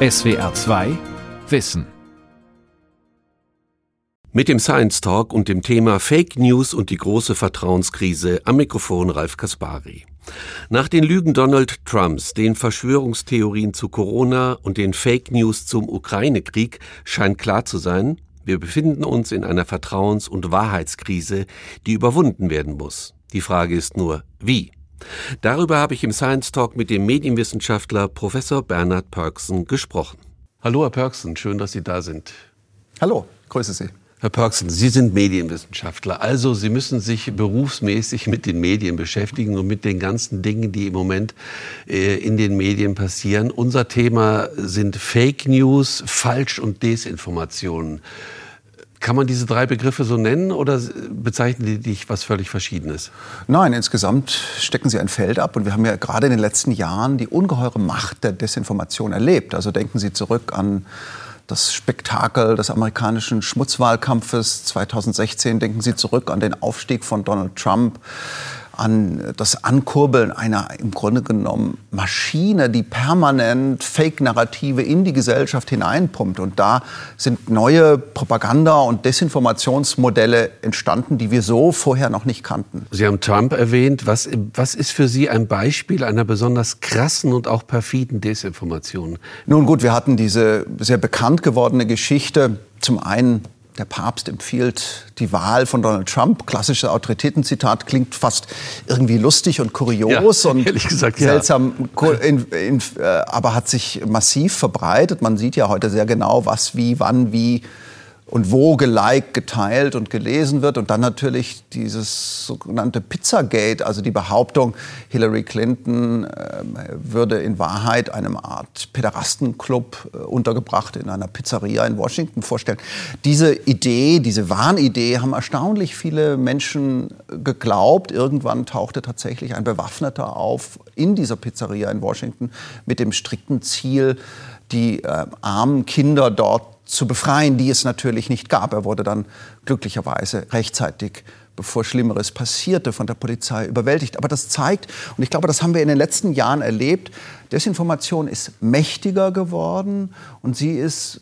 SWR 2 Wissen. Mit dem Science Talk und dem Thema Fake News und die große Vertrauenskrise am Mikrofon Ralf Kaspari. Nach den Lügen Donald Trumps, den Verschwörungstheorien zu Corona und den Fake News zum Ukraine-Krieg scheint klar zu sein, wir befinden uns in einer Vertrauens- und Wahrheitskrise, die überwunden werden muss. Die Frage ist nur, wie? Darüber habe ich im Science Talk mit dem Medienwissenschaftler Professor Bernhard Perksen gesprochen. Hallo, Herr Perksen, schön, dass Sie da sind. Hallo, grüße Sie. Herr Perksen, Sie sind Medienwissenschaftler, also Sie müssen sich berufsmäßig mit den Medien beschäftigen und mit den ganzen Dingen, die im Moment äh, in den Medien passieren. Unser Thema sind Fake News, Falsch- und Desinformationen. Kann man diese drei Begriffe so nennen oder bezeichnen die dich was völlig Verschiedenes? Nein, insgesamt stecken sie ein Feld ab. Und wir haben ja gerade in den letzten Jahren die ungeheure Macht der Desinformation erlebt. Also denken Sie zurück an das Spektakel des amerikanischen Schmutzwahlkampfes 2016. Denken Sie zurück an den Aufstieg von Donald Trump an das Ankurbeln einer im Grunde genommen Maschine, die permanent Fake-Narrative in die Gesellschaft hineinpumpt. Und da sind neue Propaganda- und Desinformationsmodelle entstanden, die wir so vorher noch nicht kannten. Sie haben Trump erwähnt. Was, was ist für Sie ein Beispiel einer besonders krassen und auch perfiden Desinformation? Nun gut, wir hatten diese sehr bekannt gewordene Geschichte. Zum einen der Papst empfiehlt die Wahl von Donald Trump. Klassisches Autoritätenzitat klingt fast irgendwie lustig und kurios ja, und gesagt, seltsam, ja. in, in, äh, aber hat sich massiv verbreitet. Man sieht ja heute sehr genau, was, wie, wann, wie und wo geliked, geteilt und gelesen wird. Und dann natürlich dieses sogenannte Pizzagate, also die Behauptung, Hillary Clinton äh, würde in Wahrheit einem Art Pederastenclub äh, untergebracht in einer Pizzeria in Washington vorstellen. Diese Idee, diese Wahnidee haben erstaunlich viele Menschen geglaubt. Irgendwann tauchte tatsächlich ein Bewaffneter auf in dieser Pizzeria in Washington mit dem strikten Ziel, die äh, armen Kinder dort zu befreien, die es natürlich nicht gab. Er wurde dann glücklicherweise rechtzeitig bevor Schlimmeres passierte, von der Polizei überwältigt. Aber das zeigt, und ich glaube, das haben wir in den letzten Jahren erlebt, Desinformation ist mächtiger geworden und sie ist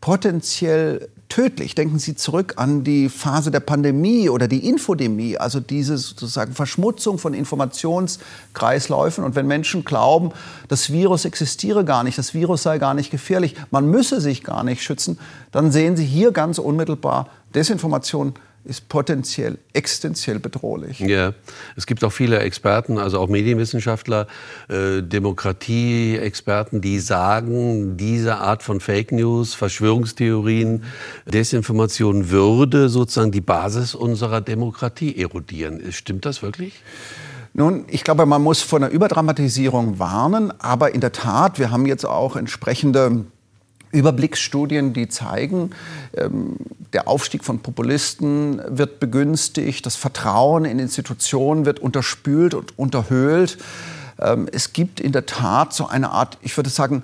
potenziell tödlich. Denken Sie zurück an die Phase der Pandemie oder die Infodemie, also diese sozusagen Verschmutzung von Informationskreisläufen. Und wenn Menschen glauben, das Virus existiere gar nicht, das Virus sei gar nicht gefährlich, man müsse sich gar nicht schützen, dann sehen Sie hier ganz unmittelbar Desinformation ist potenziell existenziell bedrohlich. Ja, es gibt auch viele Experten, also auch Medienwissenschaftler, äh, Demokratie-Experten, die sagen, diese Art von Fake News, Verschwörungstheorien, Desinformation würde sozusagen die Basis unserer Demokratie erodieren. Stimmt das wirklich? Nun, ich glaube, man muss vor einer Überdramatisierung warnen, aber in der Tat, wir haben jetzt auch entsprechende Überblicksstudien, die zeigen, ähm, der Aufstieg von Populisten wird begünstigt, das Vertrauen in Institutionen wird unterspült und unterhöhlt. Ähm, es gibt in der Tat so eine Art, ich würde sagen,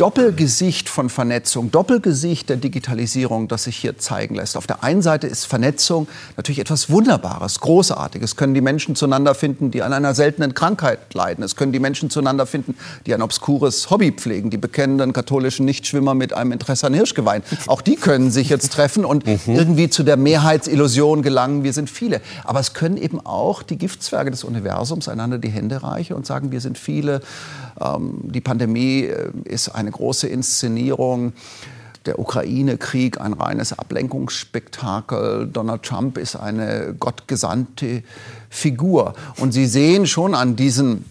Doppelgesicht von Vernetzung, Doppelgesicht der Digitalisierung, das sich hier zeigen lässt. Auf der einen Seite ist Vernetzung natürlich etwas Wunderbares, Großartiges. Es können die Menschen zueinander finden, die an einer seltenen Krankheit leiden. Es können die Menschen zueinander finden, die ein obskures Hobby pflegen. Die bekennenden katholischen Nichtschwimmer mit einem Interesse an Hirschgeweih. Auch die können sich jetzt treffen und mhm. irgendwie zu der Mehrheitsillusion gelangen, wir sind viele. Aber es können eben auch die Giftzwerge des Universums einander die Hände reichen und sagen, wir sind viele. Ähm, die Pandemie äh, ist eine große Inszenierung. Der Ukraine-Krieg ein reines Ablenkungsspektakel. Donald Trump ist eine gottgesandte Figur. Und Sie sehen schon an diesen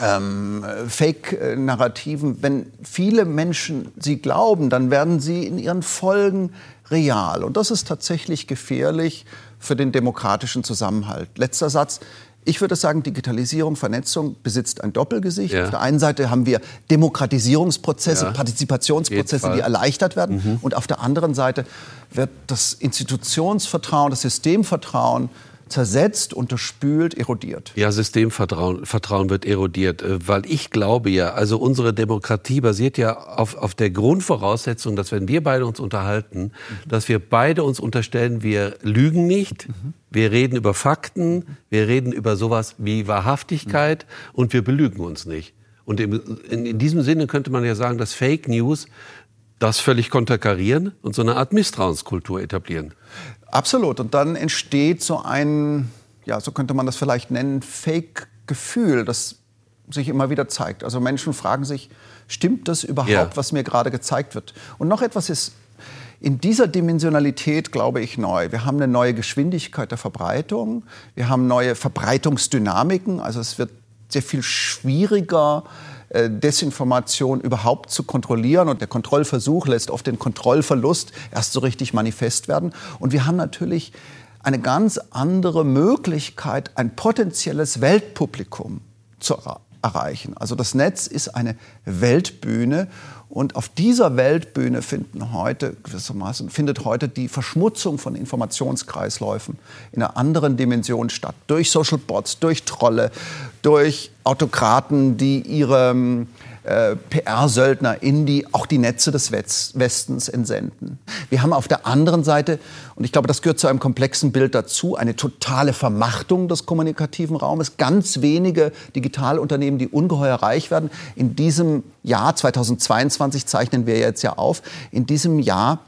ähm, Fake-Narrativen, wenn viele Menschen sie glauben, dann werden sie in ihren Folgen real. Und das ist tatsächlich gefährlich für den demokratischen Zusammenhalt. Letzter Satz. Ich würde sagen, Digitalisierung, Vernetzung besitzt ein Doppelgesicht. Ja. Auf der einen Seite haben wir Demokratisierungsprozesse, ja. Partizipationsprozesse, die erleichtert werden. Mhm. Und auf der anderen Seite wird das Institutionsvertrauen, das Systemvertrauen zersetzt, unterspült, erodiert. Ja, Systemvertrauen Vertrauen wird erodiert, äh, weil ich glaube ja, also unsere Demokratie basiert ja auf, auf der Grundvoraussetzung, dass wenn wir beide uns unterhalten, mhm. dass wir beide uns unterstellen, wir lügen nicht, mhm. wir reden über Fakten, wir reden über sowas wie Wahrhaftigkeit mhm. und wir belügen uns nicht. Und in diesem Sinne könnte man ja sagen, dass Fake News das völlig konterkarieren und so eine Art Misstrauenskultur etablieren. Absolut. Und dann entsteht so ein, ja, so könnte man das vielleicht nennen, Fake-Gefühl, das sich immer wieder zeigt. Also Menschen fragen sich, stimmt das überhaupt, ja. was mir gerade gezeigt wird? Und noch etwas ist in dieser Dimensionalität, glaube ich, neu. Wir haben eine neue Geschwindigkeit der Verbreitung, wir haben neue Verbreitungsdynamiken, also es wird sehr viel schwieriger, Desinformation überhaupt zu kontrollieren. Und der Kontrollversuch lässt oft den Kontrollverlust erst so richtig manifest werden. Und wir haben natürlich eine ganz andere Möglichkeit, ein potenzielles Weltpublikum zu erreichen. Also das Netz ist eine Weltbühne und auf dieser Weltbühne finden heute, gewissermaßen, findet heute die Verschmutzung von Informationskreisläufen in einer anderen Dimension statt. Durch Social Bots, durch Trolle, durch Autokraten, die ihre PR-Söldner in die, auch die Netze des Westens entsenden. Wir haben auf der anderen Seite, und ich glaube, das gehört zu einem komplexen Bild dazu, eine totale Vermachtung des kommunikativen Raumes. Ganz wenige Digitalunternehmen, die ungeheuer reich werden. In diesem Jahr 2022 zeichnen wir jetzt ja auf. In diesem Jahr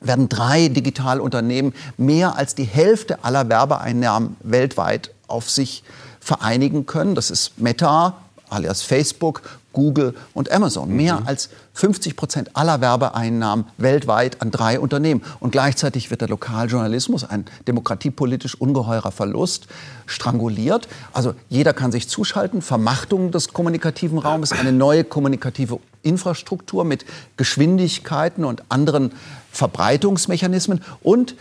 werden drei Digitalunternehmen mehr als die Hälfte aller Werbeeinnahmen weltweit auf sich vereinigen können. Das ist Meta, alias Facebook, Google und Amazon. Mhm. Mehr als 50 Prozent aller Werbeeinnahmen weltweit an drei Unternehmen. Und gleichzeitig wird der Lokaljournalismus, ein demokratiepolitisch ungeheurer Verlust, stranguliert. Also jeder kann sich zuschalten. Vermachtung des kommunikativen Raumes, eine neue kommunikative Infrastruktur mit Geschwindigkeiten und anderen Verbreitungsmechanismen. Und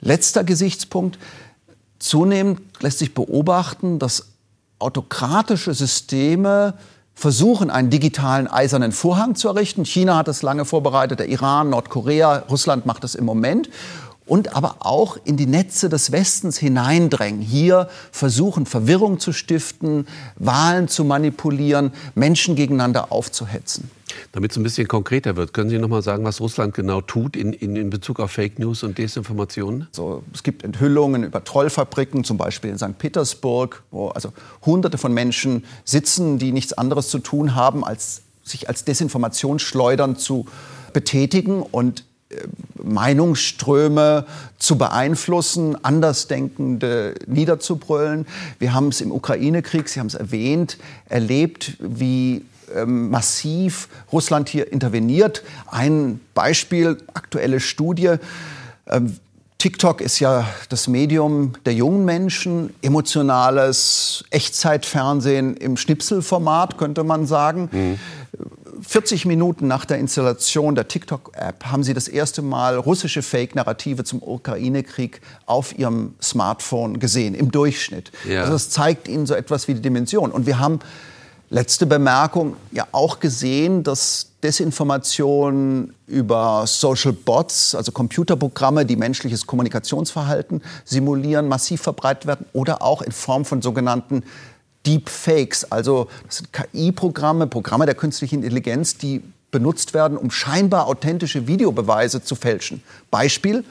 letzter Gesichtspunkt, zunehmend lässt sich beobachten, dass autokratische Systeme versuchen, einen digitalen eisernen Vorhang zu errichten. China hat es lange vorbereitet, der Iran, Nordkorea, Russland macht es im Moment. Und aber auch in die Netze des Westens hineindrängen. Hier versuchen, Verwirrung zu stiften, Wahlen zu manipulieren, Menschen gegeneinander aufzuhetzen. Damit es ein bisschen konkreter wird, können Sie noch mal sagen, was Russland genau tut in, in, in Bezug auf Fake News und Desinformationen? So, es gibt Enthüllungen über Trollfabriken, zum Beispiel in St. Petersburg, wo also Hunderte von Menschen sitzen, die nichts anderes zu tun haben, als sich als Desinformationsschleudern zu betätigen und Meinungsströme zu beeinflussen, Andersdenkende niederzubrüllen. Wir haben es im Ukraine-Krieg, Sie haben es erwähnt, erlebt, wie ähm, massiv Russland hier interveniert. Ein Beispiel, aktuelle Studie. Ähm, TikTok ist ja das Medium der jungen Menschen, emotionales Echtzeitfernsehen im Schnipselformat, könnte man sagen. Mhm. 40 Minuten nach der Installation der TikTok-App haben sie das erste Mal russische Fake-Narrative zum Ukraine-Krieg auf ihrem Smartphone gesehen, im Durchschnitt. Ja. Also das zeigt ihnen so etwas wie die Dimension. Und wir haben Letzte Bemerkung, ja auch gesehen, dass Desinformation über Social Bots, also Computerprogramme, die menschliches Kommunikationsverhalten simulieren, massiv verbreitet werden oder auch in Form von sogenannten Deepfakes, also das sind KI-Programme, Programme der künstlichen Intelligenz, die benutzt werden, um scheinbar authentische Videobeweise zu fälschen. Beispiel,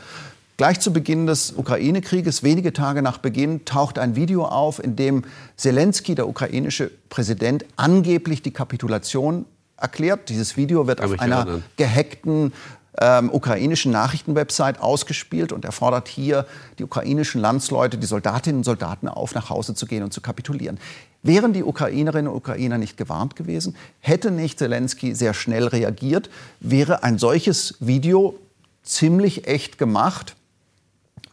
Gleich zu Beginn des Ukraine-Krieges, wenige Tage nach Beginn, taucht ein Video auf, in dem Zelensky, der ukrainische Präsident, angeblich die Kapitulation erklärt. Dieses Video wird auf einer erinnern. gehackten ähm, ukrainischen Nachrichtenwebsite ausgespielt und er fordert hier die ukrainischen Landsleute, die Soldatinnen und Soldaten auf, nach Hause zu gehen und zu kapitulieren. Wären die Ukrainerinnen und Ukrainer nicht gewarnt gewesen, hätte nicht Zelensky sehr schnell reagiert, wäre ein solches Video ziemlich echt gemacht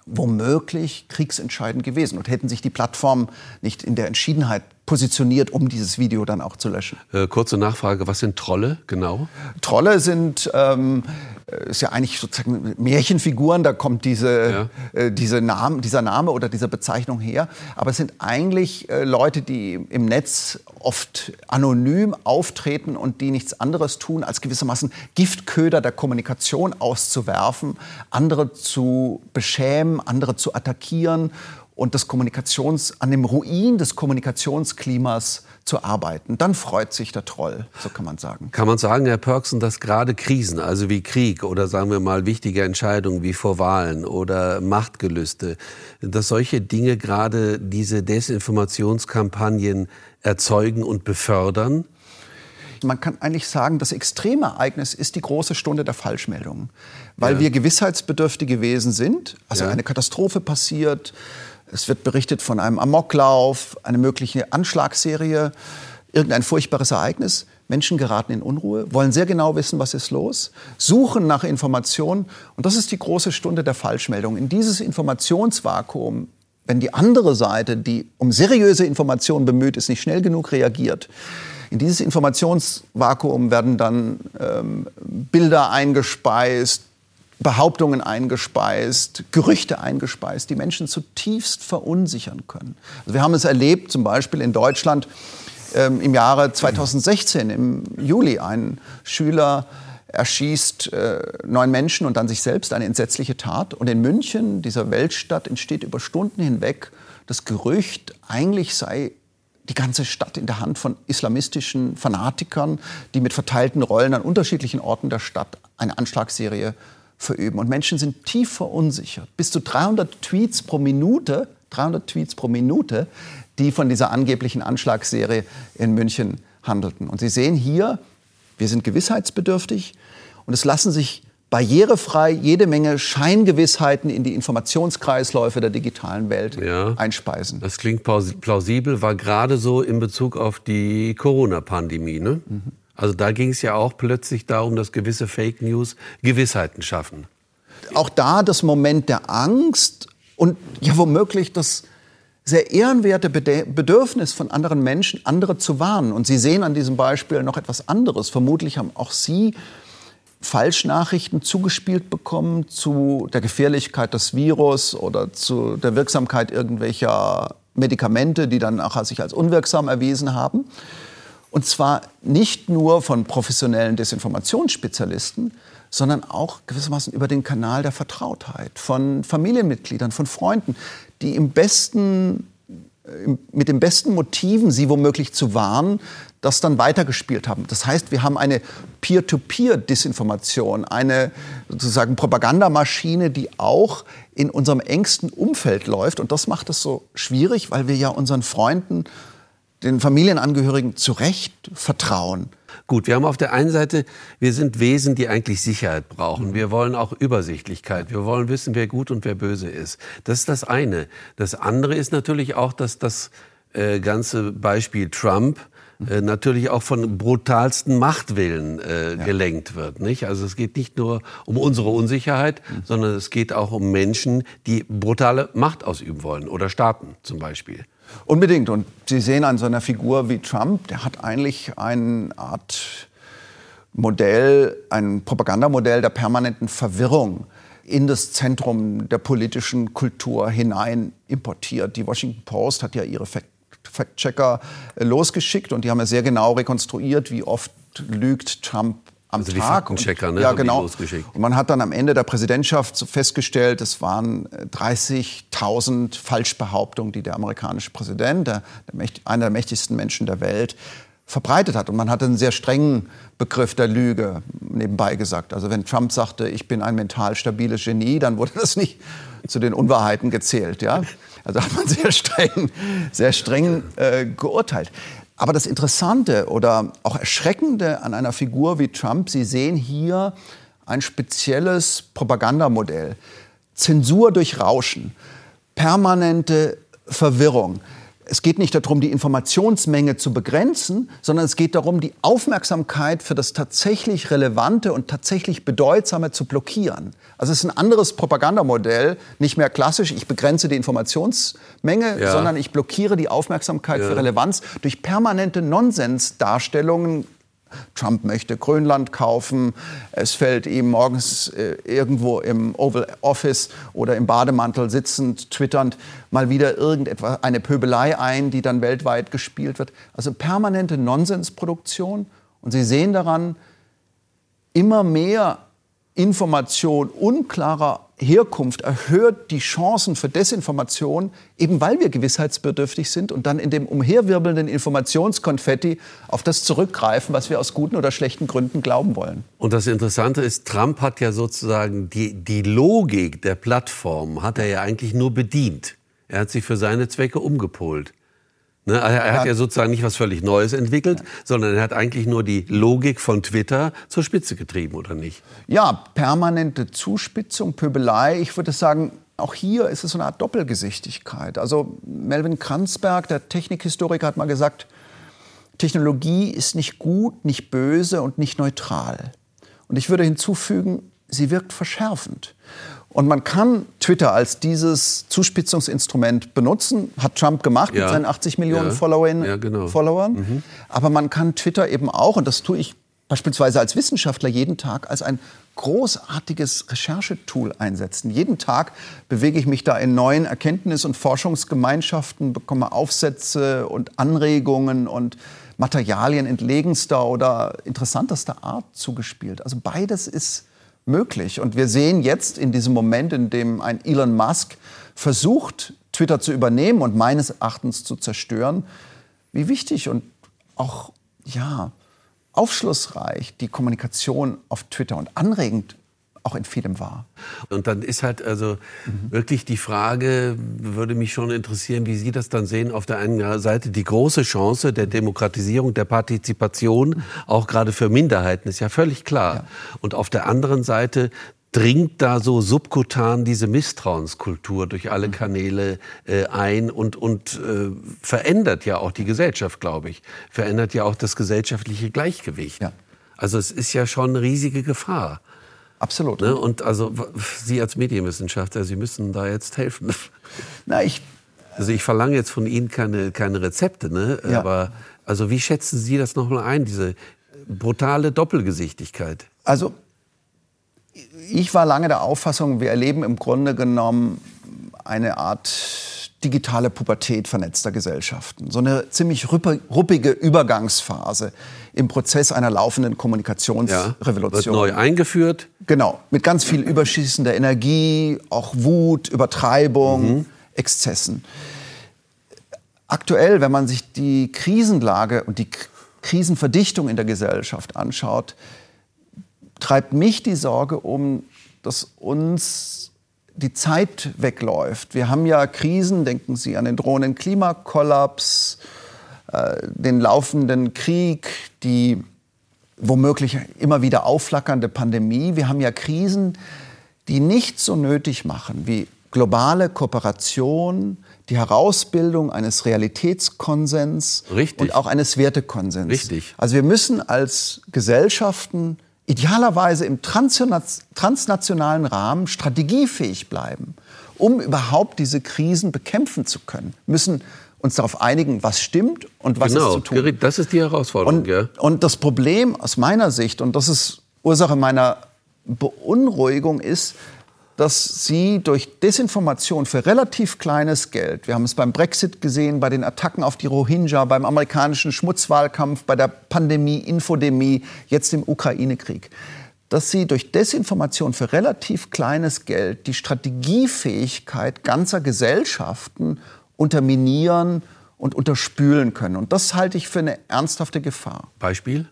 womöglich kriegsentscheidend gewesen und hätten sich die Plattformen nicht in der Entschiedenheit positioniert, um dieses Video dann auch zu löschen. Äh, kurze Nachfrage, was sind Trolle genau? Trolle sind, ähm, ist ja eigentlich sozusagen Märchenfiguren, da kommt diese, ja. äh, diese Name, dieser Name oder diese Bezeichnung her. Aber es sind eigentlich äh, Leute, die im Netz oft anonym auftreten und die nichts anderes tun, als gewissermaßen Giftköder der Kommunikation auszuwerfen, andere zu beschämen, andere zu attackieren und das Kommunikations, an dem Ruin des Kommunikationsklimas zu arbeiten. Dann freut sich der Troll, so kann man sagen. Kann man sagen, Herr Pörksen, dass gerade Krisen, also wie Krieg oder sagen wir mal wichtige Entscheidungen wie vor Wahlen oder Machtgelüste, dass solche Dinge gerade diese Desinformationskampagnen erzeugen und befördern? Man kann eigentlich sagen, das Extremereignis ist die große Stunde der Falschmeldungen, weil Ja. wir gewissheitsbedürftig gewesen sind. Also Ja. eine Katastrophe passiert, es wird berichtet von einem Amoklauf, eine mögliche Anschlagsserie, irgendein furchtbares Ereignis. Menschen geraten in Unruhe, wollen sehr genau wissen, was ist los, suchen nach Informationen. Und das ist die große Stunde der Falschmeldung. In dieses Informationsvakuum, wenn die andere Seite, die um seriöse Informationen bemüht ist, nicht schnell genug reagiert, in dieses Informationsvakuum werden dann ähm, Bilder eingespeist, Behauptungen eingespeist, Gerüchte eingespeist, die Menschen zutiefst verunsichern können. Also wir haben es erlebt, zum Beispiel in Deutschland ähm, im Jahre 2016, im Juli, ein Schüler erschießt äh, neun Menschen und dann sich selbst, eine entsetzliche Tat. Und in München, dieser Weltstadt, entsteht über Stunden hinweg das Gerücht, eigentlich sei die ganze Stadt in der Hand von islamistischen Fanatikern, die mit verteilten Rollen an unterschiedlichen Orten der Stadt eine Anschlagsserie verüben. Und Menschen sind tief verunsichert. Bis zu 300 Tweets pro Minute, 300 Tweets pro Minute, die von dieser angeblichen Anschlagsserie in München handelten. Und Sie sehen hier, wir sind gewissheitsbedürftig und es lassen sich barrierefrei jede Menge Scheingewissheiten in die Informationskreisläufe der digitalen Welt Ja. einspeisen. Das klingt plaus- plausibel, war gerade so in Bezug auf die Corona-Pandemie. Ne? Also da ging es ja auch plötzlich darum, dass gewisse Fake News Gewissheiten schaffen. auch da das Moment der Angst und ja womöglich das sehr ehrenwerte Bedürfnis von anderen Menschen, andere zu warnen. Und Sie sehen an diesem Beispiel noch etwas anderes. Vermutlich haben auch Sie Falschnachrichten zugespielt bekommen zu der Gefährlichkeit des Virus oder zu der Wirksamkeit irgendwelcher Medikamente, die dann nachher sich als unwirksam erwiesen haben. Und zwar nicht nur von professionellen Desinformationsspezialisten, sondern auch gewissermaßen über den Kanal der Vertrautheit von Familienmitgliedern, von Freunden, die im besten, äh, mit den besten Motiven, sie womöglich zu warnen, das dann weitergespielt haben. Das heißt, wir haben eine Peer-to-Peer-Desinformation, eine sozusagen Propagandamaschine, die auch in unserem engsten Umfeld läuft. Und das macht es so schwierig, weil wir ja unseren Freunden, den Familienangehörigen zu Recht vertrauen. Gut, wir haben auf der einen Seite, wir sind Wesen, die eigentlich Sicherheit brauchen. Wir wollen auch Übersichtlichkeit. Wir wollen wissen, wer gut und wer böse ist. Das ist das eine. Das andere ist natürlich auch, dass das äh, ganze Beispiel Trump äh, natürlich auch von brutalsten Machtwillen äh, gelenkt wird. Nicht? Also es geht nicht nur um unsere Unsicherheit, sondern es geht auch um Menschen, die brutale Macht ausüben wollen oder Staaten zum Beispiel. Unbedingt. Und Sie sehen an so einer Figur wie Trump, der hat eigentlich eine Art Modell, ein Propagandamodell der permanenten Verwirrung in das Zentrum der politischen Kultur hinein importiert. Die Washington Post hat ja ihre Fact- Fact-Checker äh, losgeschickt und die haben ja sehr genau rekonstruiert, wie oft lügt Trump am Also die Tag. Faktenchecker, und, ne, Ja, die genau. Und man hat dann am Ende der Präsidentschaft so festgestellt, es waren äh, 30.000 Falschbehauptungen, die der amerikanische Präsident, der, der einer der mächtigsten Menschen der Welt, verbreitet hat. Und man hatte einen sehr strengen Begriff der Lüge nebenbei gesagt. Also wenn Trump sagte, ich bin ein mental stabiles Genie, dann wurde das nicht zu den Unwahrheiten gezählt. Ja? Also hat man sehr streng, sehr streng äh, geurteilt. Aber das Interessante oder auch Erschreckende an einer Figur wie Trump, Sie sehen hier ein spezielles Propagandamodell. Zensur durch Rauschen, permanente Verwirrung. Es geht nicht darum, die Informationsmenge zu begrenzen, sondern es geht darum, die Aufmerksamkeit für das tatsächlich Relevante und tatsächlich Bedeutsame zu blockieren. Also es ist ein anderes Propagandamodell, nicht mehr klassisch, ich begrenze die Informationsmenge, Ja. sondern ich blockiere die Aufmerksamkeit Ja. für Relevanz durch permanente Nonsensdarstellungen. Trump möchte Grönland kaufen. Es fällt ihm morgens äh, irgendwo im Oval Office oder im Bademantel sitzend, twitternd mal wieder irgendetwas, eine Pöbelei ein, die dann weltweit gespielt wird. Also permanente Nonsensproduktion. Und Sie sehen daran, immer mehr Information unklarer Herkunft erhöht die Chancen für Desinformation, eben weil wir gewissheitsbedürftig sind und dann in dem umherwirbelnden Informationskonfetti auf das zurückgreifen, was wir aus guten oder schlechten Gründen glauben wollen. Und das Interessante ist, Trump hat ja sozusagen die, die Logik der Plattform hat er ja eigentlich nur bedient. Er hat sie für seine Zwecke umgepolt. Ne? Er hat ja sozusagen nicht was völlig Neues entwickelt, ja. sondern er hat eigentlich nur die Logik von Twitter zur Spitze getrieben, oder nicht? Ja, permanente Zuspitzung, Pöbelei. Ich würde sagen, auch hier ist es so eine Art Doppelgesichtigkeit. Also Melvin Kranzberg, der Technikhistoriker, hat mal gesagt, Technologie ist nicht gut, nicht böse und nicht neutral. Und ich würde hinzufügen, sie wirkt verschärfend. Und man kann Twitter als dieses Zuspitzungsinstrument benutzen, hat Trump gemacht ja. mit seinen 80 Millionen ja. Followern. Ja, genau. Followern. Mhm. Aber man kann Twitter eben auch, und das tue ich beispielsweise als Wissenschaftler jeden Tag, als ein großartiges Recherchetool einsetzen. Jeden Tag bewege ich mich da in neuen Erkenntnis- und Forschungsgemeinschaften, bekomme Aufsätze und Anregungen und Materialien entlegenster oder interessantester Art zugespielt. Also beides ist möglich. Und wir sehen jetzt in diesem Moment, in dem ein Elon Musk versucht, Twitter zu übernehmen und meines Erachtens zu zerstören, wie wichtig und auch ja, aufschlussreich die Kommunikation auf Twitter und anregend auch in vielem war. Und dann ist halt also mhm. wirklich die Frage, würde mich schon interessieren, wie Sie das dann sehen, auf der einen Seite die große Chance der Demokratisierung, der Partizipation, auch gerade für Minderheiten, ist ja völlig klar. Ja. Und auf der anderen Seite dringt da so subkutan diese Misstrauenskultur durch alle mhm. Kanäle äh, ein und, und äh, verändert ja auch die Gesellschaft, glaube ich. Verändert ja auch das gesellschaftliche Gleichgewicht. Ja. Also es ist ja schon eine riesige Gefahr. Absolut. Ne? Und also Sie als Medienwissenschaftler, Sie müssen da jetzt helfen. Na, ich also ich verlange jetzt von Ihnen keine, keine Rezepte, ne? Ja. aber also wie schätzen Sie das nochmal ein, diese brutale Doppelgesichtigkeit? Also ich war lange der Auffassung, wir erleben im Grunde genommen eine Art digitale Pubertät vernetzter Gesellschaften. So eine ziemlich ruppige Übergangsphase im Prozess einer laufenden Kommunikationsrevolution. Ja, wird neu eingeführt. Genau, mit ganz viel überschießender Energie, auch Wut, Übertreibung, mhm. Exzessen. Aktuell, wenn man sich die Krisenlage und die Krisenverdichtung in der Gesellschaft anschaut, treibt mich die Sorge um, dass uns die Zeit wegläuft. Wir haben ja Krisen, denken Sie an den drohenden Klimakollaps, äh, den laufenden Krieg, die womöglich immer wieder aufflackernde Pandemie. Wir haben ja Krisen, die nicht so nötig machen wie globale Kooperation, die Herausbildung eines Realitätskonsens Richtig. und auch eines Wertekonsens. Richtig. Also wir müssen als Gesellschaften idealerweise im transnationalen Rahmen strategiefähig bleiben, um überhaupt diese Krisen bekämpfen zu können. Müssen uns darauf einigen, was stimmt und was genau, ist zu tun. Das ist die Herausforderung. Und, ja. und das Problem aus meiner Sicht, und das ist Ursache meiner Beunruhigung, ist, dass sie durch Desinformation für relativ kleines Geld, wir haben es beim Brexit gesehen, bei den Attacken auf die Rohingya, beim amerikanischen Schmutzwahlkampf, bei der Pandemie, Infodemie, jetzt im Ukraine-Krieg, dass sie durch Desinformation für relativ kleines Geld die Strategiefähigkeit ganzer Gesellschaften unterminieren und unterspülen können. Und das halte ich für eine ernsthafte Gefahr. Beispiel?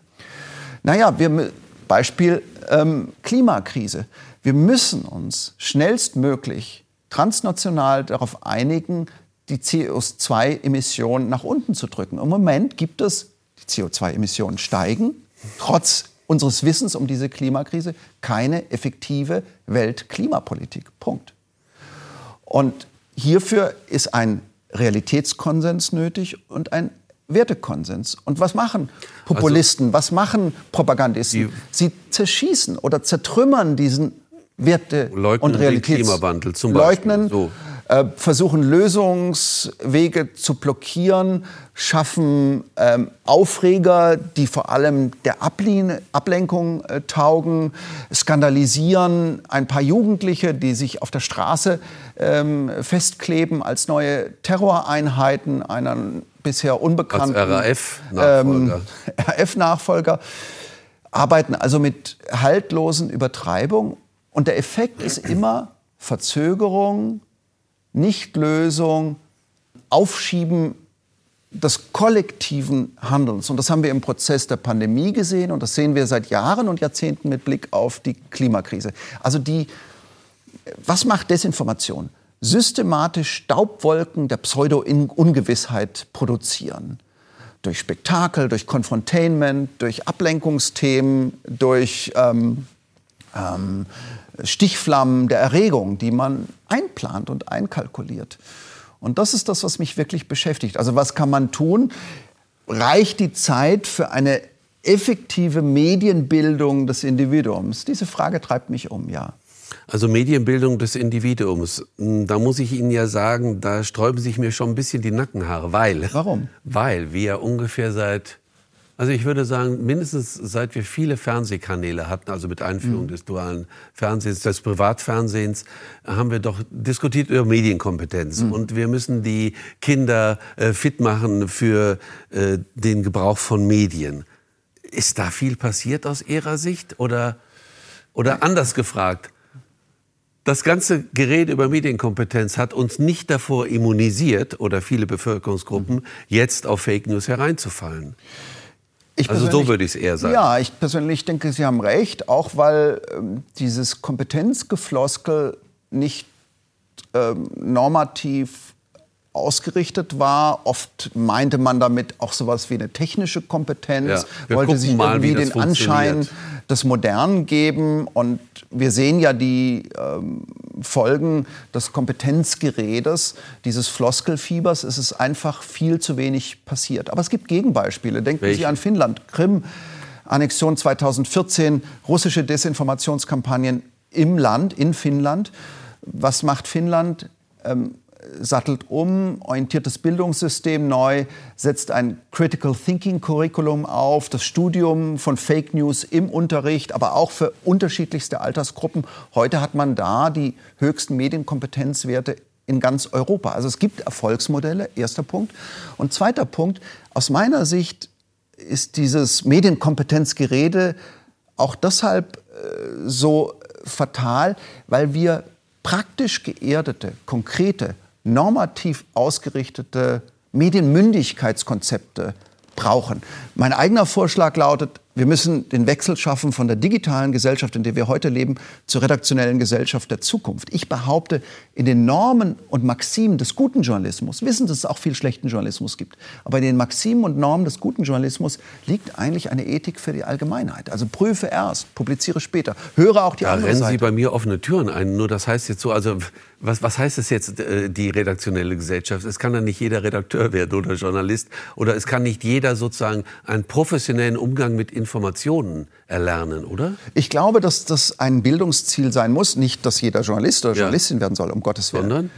Naja, wir, Beispiel ähm, Klimakrise. Wir müssen uns schnellstmöglich transnational darauf einigen, die CO2-Emissionen nach unten zu drücken. Im Moment gibt es, die CO2-Emissionen steigen, trotz unseres Wissens um diese Klimakrise, keine effektive Weltklimapolitik. Punkt. Und hierfür ist ein Realitätskonsens nötig und ein Wertekonsens. Und was machen Populisten, also, was machen Propagandisten? Sie zerschießen oder zertrümmern diesen Werte und Realitäts Klimawandel zum Beispiel. Leugnen, so. äh, versuchen Lösungswege zu blockieren, schaffen ähm, Aufreger, die vor allem der Ablehn Ablenkung äh, taugen, skandalisieren ein paar Jugendliche, die sich auf der Straße ähm, festkleben als neue Terroreinheiten einer bisher unbekannten RAF-Nachfolger. Ähm, RAF-Nachfolger arbeiten also mit haltlosen Übertreibungen und der Effekt ist immer Verzögerung, Nichtlösung, Aufschieben des kollektiven Handelns. Und das haben wir im Prozess der Pandemie gesehen und das sehen wir seit Jahren und Jahrzehnten mit Blick auf die Klimakrise. Also die, was macht Desinformation? Systematisch Staubwolken der Pseudo-Ungewissheit produzieren. Durch Spektakel, durch Konfrontainment, durch Ablenkungsthemen, durch ähm, ähm, Stichflammen der Erregung, die man einplant und einkalkuliert. Und das ist das, was mich wirklich beschäftigt. Also was kann man tun? Reicht die Zeit für eine effektive Medienbildung des Individuums? Diese Frage treibt mich um, ja. Also Medienbildung des Individuums. Hm, da muss ich Ihnen ja sagen, da sträuben sich mir schon ein bisschen die Nackenhaare, weil. Warum? Weil wir ungefähr seit also ich würde sagen, mindestens seit wir viele Fernsehkanäle hatten, also mit Einführung mhm. des dualen Fernsehens, des Privatfernsehens, haben wir doch diskutiert über Medienkompetenz. Mhm. Und wir müssen die Kinder äh, fit machen für äh, den Gebrauch von Medien. Ist da viel passiert aus Ihrer Sicht? Oder, oder anders gefragt, das ganze Gerede über Medienkompetenz hat uns nicht davor immunisiert oder viele Bevölkerungsgruppen, jetzt auf Fake News hereinzufallen. also so würde ich es eher sagen. Ja, ich persönlich denke, Sie haben recht, auch weil ähm, dieses Kompetenzgefloskel nicht ähm, normativ ausgerichtet war. Oft meinte man damit auch sowas wie eine technische Kompetenz, ja, wollte sich irgendwie den Anschein des Modernen geben. Und wir sehen ja die ähm, Folgen des Kompetenzgeredes, dieses Floskelfiebers. Es ist einfach viel zu wenig passiert. Aber es gibt Gegenbeispiele. Denken Welche? Sie an Finnland, Krim. Annexion 2014, russische Desinformationskampagnen im Land, in Finnland. Was macht Finnland? Ähm, sattelt um, orientiert das Bildungssystem neu, setzt ein Critical Thinking Curriculum auf, das Studium von Fake News im Unterricht, aber auch für unterschiedlichste Altersgruppen. Heute hat man da die höchsten Medienkompetenzwerte in ganz Europa. Also es gibt Erfolgsmodelle, erster Punkt. Und zweiter Punkt, aus meiner Sicht ist dieses Medienkompetenzgerede auch deshalb äh, so fatal, weil wir praktisch geerdete, konkrete normativ ausgerichtete Medienmündigkeitskonzepte brauchen. Mein eigener Vorschlag lautet, wir müssen den Wechsel schaffen von der digitalen Gesellschaft, in der wir heute leben, zur redaktionellen Gesellschaft der Zukunft. Ich behaupte, in den Normen und Maximen des guten Journalismus, wissen, dass es auch viel schlechten Journalismus gibt, aber in den Maximen und Normen des guten Journalismus liegt eigentlich eine Ethik für die Allgemeinheit. Also prüfe erst, publiziere später, höre auch die da andere rennen Seite. Sie bei mir offene Türen ein. Nur das heißt jetzt so, also was, was heißt es jetzt, äh, die redaktionelle Gesellschaft? Es kann dann nicht jeder Redakteur werden oder Journalist oder es kann nicht jeder sozusagen einen professionellen Umgang mit Informationen erlernen, oder? Ich glaube, dass das ein Bildungsziel sein muss. Nicht, dass jeder Journalist oder Journalistin ja. werden soll, um Gottes Willen. Sondern?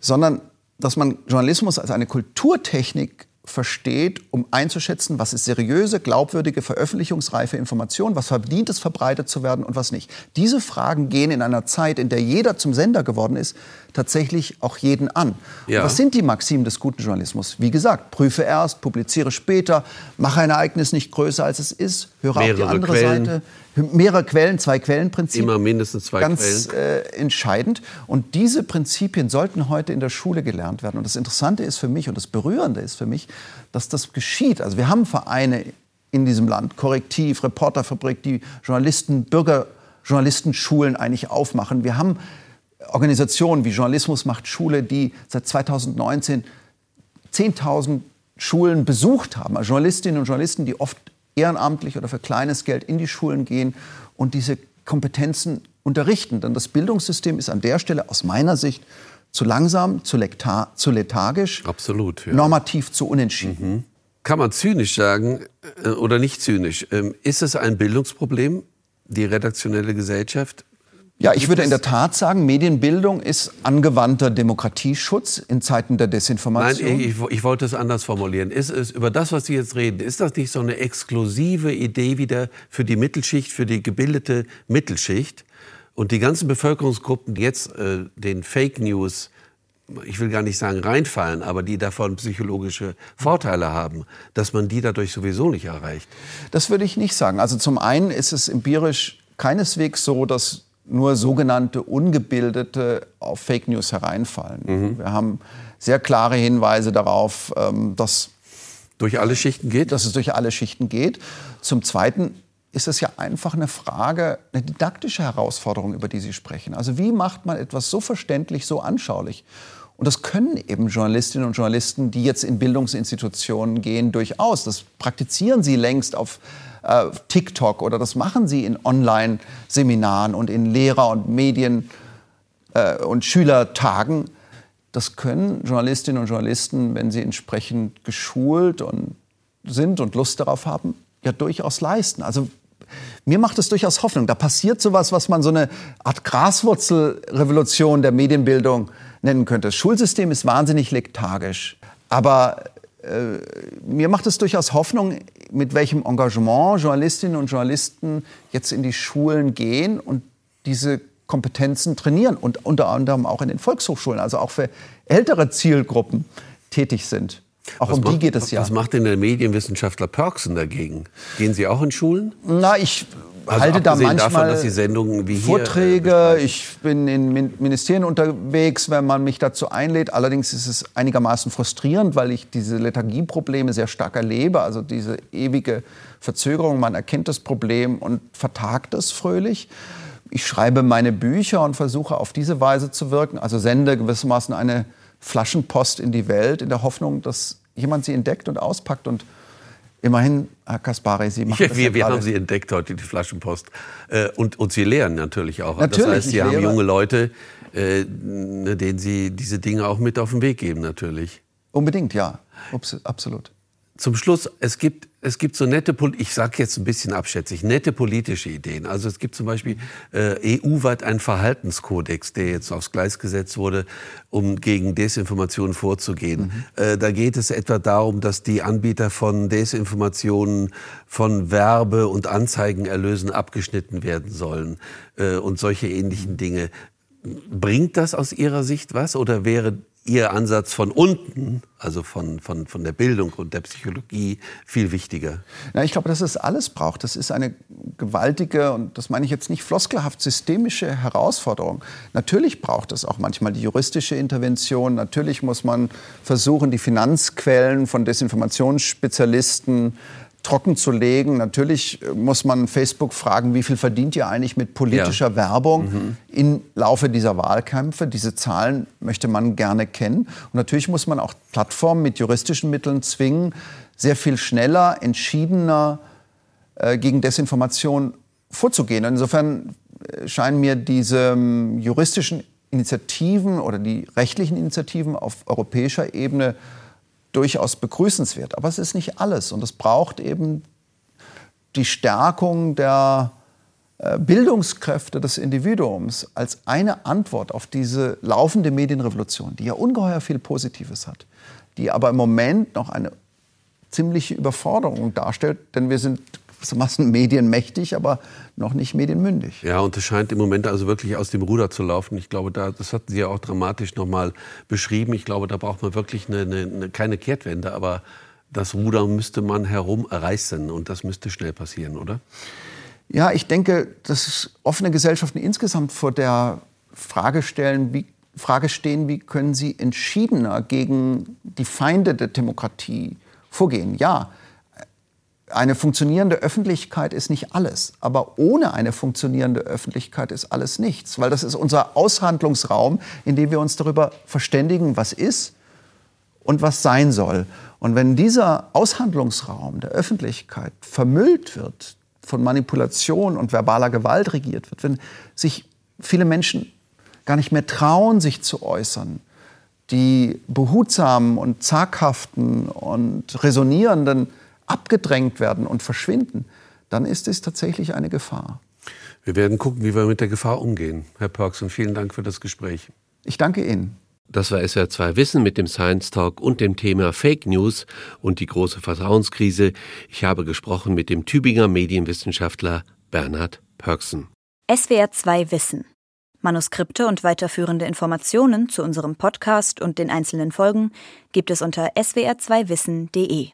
Sondern, dass man Journalismus als eine Kulturtechnik versteht, um einzuschätzen, was ist seriöse, glaubwürdige, veröffentlichungsreife Information, was verdient es, verbreitet zu werden und was nicht. Diese Fragen gehen in einer Zeit, in der jeder zum Sender geworden ist, tatsächlich auch jeden an. Ja. Was sind die Maximen des guten Journalismus? Wie gesagt, prüfe erst, publiziere später, mache ein Ereignis nicht größer als es ist, höre Mehrere auf die andere Quellen. Seite. Mehrere Quellen, zwei Quellenprinzip. Immer mindestens zwei ganz, Quellen. Ganz äh, entscheidend. Und diese Prinzipien sollten heute in der Schule gelernt werden. Und das Interessante ist für mich und das Berührende ist für mich, dass das geschieht. Also wir haben Vereine in diesem Land, Korrektiv, Reporterfabrik, die Journalisten, Bürgerjournalistenschulen eigentlich aufmachen. Wir haben Organisationen wie Journalismus macht Schule, die seit 2019 10.000 Schulen besucht haben. Also Journalistinnen und Journalisten, die oft ehrenamtlich oder für kleines Geld in die Schulen gehen und diese Kompetenzen unterrichten. Denn das Bildungssystem ist an der Stelle aus meiner Sicht zu langsam, zu, zu lethargisch, Absolut, ja. normativ zu unentschieden. Mhm. Kann man zynisch sagen äh, oder nicht zynisch? Ähm, ist es ein Bildungsproblem, die redaktionelle Gesellschaft? Ja, ich würde in der Tat sagen, Medienbildung ist angewandter Demokratieschutz in Zeiten der Desinformation. Nein, ich, ich, wollte es anders formulieren. Ist es über das, was Sie jetzt reden, ist das nicht so eine exklusive Idee wieder für die Mittelschicht, für die gebildete Mittelschicht und die ganzen Bevölkerungsgruppen, die jetzt äh, den Fake News ich will gar nicht sagen reinfallen, aber die davon psychologische Vorteile haben, dass man die dadurch sowieso nicht erreicht? Das würde ich nicht sagen. Also zum einen ist es empirisch keineswegs so, dass nur sogenannte Ungebildete auf Fake News hereinfallen. Mhm. Wir haben sehr klare Hinweise darauf, ähm, dass durch alle Schichten geht? Dass es durch alle Schichten geht. Zum Zweiten ist es ja einfach eine Frage, eine didaktische Herausforderung, über die Sie sprechen. Also wie macht man etwas so verständlich, so anschaulich? Und das können eben Journalistinnen und Journalisten, die jetzt in Bildungsinstitutionen gehen, durchaus. Das praktizieren sie längst auf äh, TikTok oder das machen sie in Online-Seminaren und in Lehrer- und Medien- äh, und Schülertagen. Das können Journalistinnen und Journalisten, wenn sie entsprechend geschult und sind und Lust darauf haben, ja durchaus leisten. Also mir macht es durchaus Hoffnung. Da passiert sowas, was man so eine Art Graswurzelrevolution der Medienbildung nennen könnte. Das Schulsystem ist wahnsinnig lethargisch. Aber äh, mir macht es durchaus Hoffnung, mit welchem Engagement Journalistinnen und Journalisten jetzt in die Schulen gehen und diese Kompetenzen trainieren und unter anderem auch in den Volkshochschulen, also auch für ältere Zielgruppen tätig sind. Auch was um macht, die geht es ja. Was macht denn der Medienwissenschaftler Perksen dagegen? Gehen Sie auch in Schulen? Na, ich Also halte da manchmal davon, dass Sie Sendungen wie hier, äh, Vorträge. ich bin in Min- Ministerien unterwegs, wenn man mich dazu einlädt. Allerdings ist es einigermaßen frustrierend, weil ich diese Lethargieprobleme sehr stark erlebe. Also diese ewige Verzögerung. Man erkennt das Problem und vertagt es fröhlich. Ich schreibe meine Bücher und versuche auf diese Weise zu wirken. Also sende gewissermaßen eine Flaschenpost in die Welt in der Hoffnung, dass jemand sie entdeckt und auspackt. Und immerhin, Herr Kaspari, Sie machen Ja, das wir, ja wir haben sie entdeckt heute, die Flaschenpost. Äh, und, und sie lehren natürlich auch. Natürlich, das heißt, sie ich haben junge Leute, äh, denen sie diese Dinge auch mit auf den Weg geben, natürlich. Unbedingt, ja. Ups, absolut. Zum Schluss, es gibt, es gibt so nette, ich sage jetzt ein bisschen abschätzig, nette politische Ideen. Also es gibt zum Beispiel äh, EU-weit einen Verhaltenskodex, der jetzt aufs Gleis gesetzt wurde, um gegen Desinformation vorzugehen. Äh, da geht es etwa darum, dass die Anbieter von Desinformationen von Werbe- und Anzeigenerlösen abgeschnitten werden sollen äh, und solche ähnlichen Dinge. Bringt das aus Ihrer Sicht was oder wäre Ihr Ansatz von unten, also von, von, von der Bildung und der Psychologie, viel wichtiger? Na, ich glaube, dass es alles braucht. Das ist eine gewaltige, und das meine ich jetzt nicht floskelhaft, systemische Herausforderung. Natürlich braucht es auch manchmal die juristische Intervention. Natürlich muss man versuchen, die Finanzquellen von Desinformationsspezialisten trocken zu legen. Natürlich muss man Facebook fragen, wie viel verdient ihr eigentlich mit politischer Werbung im Laufe dieser Wahlkämpfe. Diese Zahlen möchte man gerne kennen. Und natürlich muss man auch Plattformen mit juristischen Mitteln zwingen, sehr viel schneller, entschiedener äh, gegen Desinformation vorzugehen. Insofern äh, scheinen mir diese ähm, juristischen Initiativen oder die rechtlichen Initiativen auf europäischer Ebene durchaus begrüßenswert. Aber es ist nicht alles. Und es braucht eben die Stärkung der äh, Bildungskräfte des Individuums als eine Antwort auf diese laufende Medienrevolution, die ja ungeheuer viel Positives hat, die aber im Moment noch eine ziemliche Überforderung darstellt, denn wir sind gewissermaßen medienmächtig, aber noch nicht medienmündig. Ja, und es scheint im Moment also wirklich aus dem Ruder zu laufen. Ich glaube, da, das hatten Sie ja auch dramatisch nochmal beschrieben. Ich glaube, da braucht man wirklich eine, eine, eine, keine Kehrtwende, aber das Ruder müsste man herumreißen und das müsste schnell passieren, oder? Ja, ich denke, dass offene Gesellschaften insgesamt vor der Frage stellen, wie Frage stehen, wie können sie entschiedener gegen die Feinde der Demokratie vorgehen. Ja, eine funktionierende Öffentlichkeit ist nicht alles, aber ohne eine funktionierende Öffentlichkeit ist alles nichts, weil das ist unser Aushandlungsraum, in dem wir uns darüber verständigen, was ist und was sein soll. Und wenn dieser Aushandlungsraum der Öffentlichkeit vermüllt wird, von Manipulation und verbaler Gewalt regiert wird, wenn sich viele Menschen gar nicht mehr trauen, sich zu äußern, die behutsamen und zaghaften und resonierenden abgedrängt werden und verschwinden, dann ist es tatsächlich eine Gefahr. Wir werden gucken, wie wir mit der Gefahr umgehen. Herr Perks, und vielen Dank für das Gespräch. Ich danke Ihnen. Das war SR2 Wissen mit dem Science Talk und dem Thema Fake News und die große Vertrauenskrise. Ich habe gesprochen mit dem Tübinger Medienwissenschaftler Bernhard Pörksen. SWR 2 Wissen. Manuskripte und weiterführende Informationen zu unserem Podcast und den einzelnen Folgen gibt es unter swr2wissen.de.